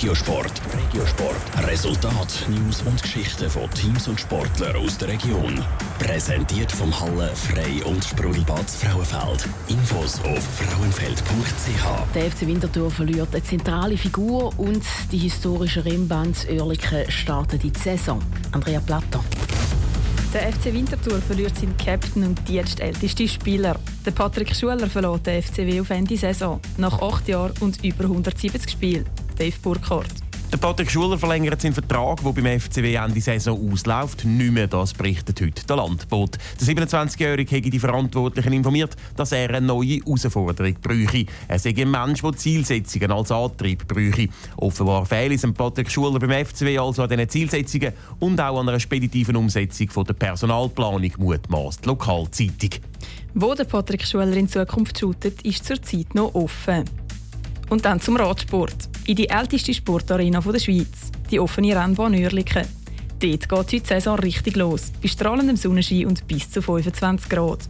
Regiosport. Regiosport. Resultat, News und Geschichten von Teams und Sportlern aus der Region. Präsentiert vom Halle Frei und Sprudelbad Frauenfeld. Infos auf frauenfeld.ch. Der FC Winterthur verliert eine zentrale Figur und die historische Rennbahn Oerlikon startet in die Saison. Andrea Platter. Der FC Winterthur verliert seinen Captain und dienstältesten Spieler. Der Patrick Schuler verlässt den FCW auf Ende Saison. Nach acht Jahren und über 170 Spielen. Dave Burkhardt. Der Patrick Schuler verlängert seinen Vertrag, der beim FCW Ende Saison ausläuft, nicht mehr. Das berichtet heute der Landbot. Der 27-Jährige hat die Verantwortlichen informiert, dass er eine neue Herausforderung bräuchte. Er sei ein Mensch, der Zielsetzungen als Antrieb bräuchte. Offenbar fehlt es Patrick Schuler beim FCW also an diesen Zielsetzungen und auch an einer speditiven Umsetzung von der Personalplanung, mutmaßt die Lokalzeitung. Wo der Patrick Schuler in Zukunft shootet, ist zurzeit noch offen. Und dann zum Radsport. In die älteste Sportarena der Schweiz, die offene Rennbahn Oerlikon. Dort geht heute Saison richtig los, bei strahlendem Sonnenschein und bis zu 25 Grad.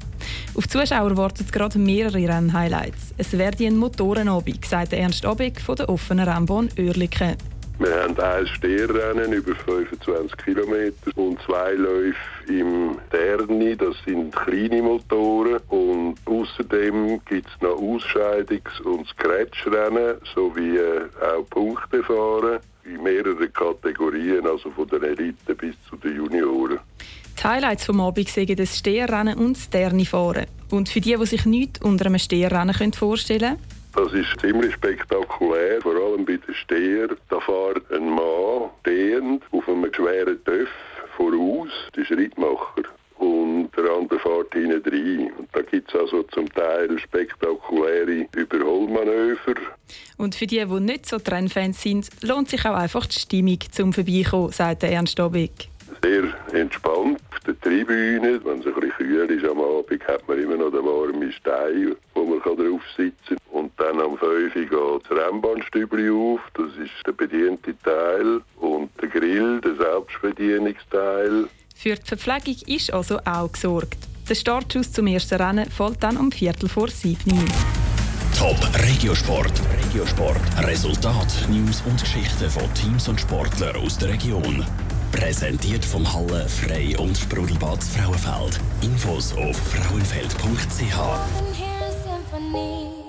Auf die Zuschauer warten gerade mehrere Rennhighlights. Es werde ein Motorenabend, sagt Ernst Abeck von der offenen Rennbahn Oerlikon. Wir haben ein Steherrennen über 25 Kilometer und zwei Läufe im Terni. Das sind kleine Motoren. Und außerdem gibt es noch Ausscheidungs- und Scratch-Rennen sowie äh, auch Punktefahren in mehreren Kategorien, also von der Elite bis zu den Junioren. Die Highlights vom Abend sind das Steherrennen und das Terni-Fahren. Und für die, die sich nichts unter einem Steherrennen vorstellen können, das ist ziemlich spektakulär, vor allem bei den Steher. Da fährt ein Mann stehend auf einem schweren Töff voraus, der Schrittmacher. Und der andere fährt hinten rein. Und da gibt es also zum Teil spektakuläre Überholmanöver. Und für die, die nicht so Trennfans sind, lohnt sich auch einfach die Stimmung zum Vorbeikommen, sagt Ernst Obig. Sehr entspannt auf der Tribüne. Wenn es ein bisschen kühl ist am Abend, hat man immer noch den warmen Stein, wo man drauf sitzen kann. Dann am 5 Uhr geht das Rennbahnstübli auf. Das ist der bediente Teil. Und der Grill, der Selbstbedienungsteil. Für die Verpflegung ist also auch gesorgt. Der Startschuss zum ersten Rennen fällt dann um Viertel vor sieben. Top Regiosport. Regiosport. Resultat, News und Geschichten von Teams und Sportlern aus der Region. Präsentiert vom Halle Frei und Sprudelbad Frauenfeld. Infos auf frauenfeld.ch.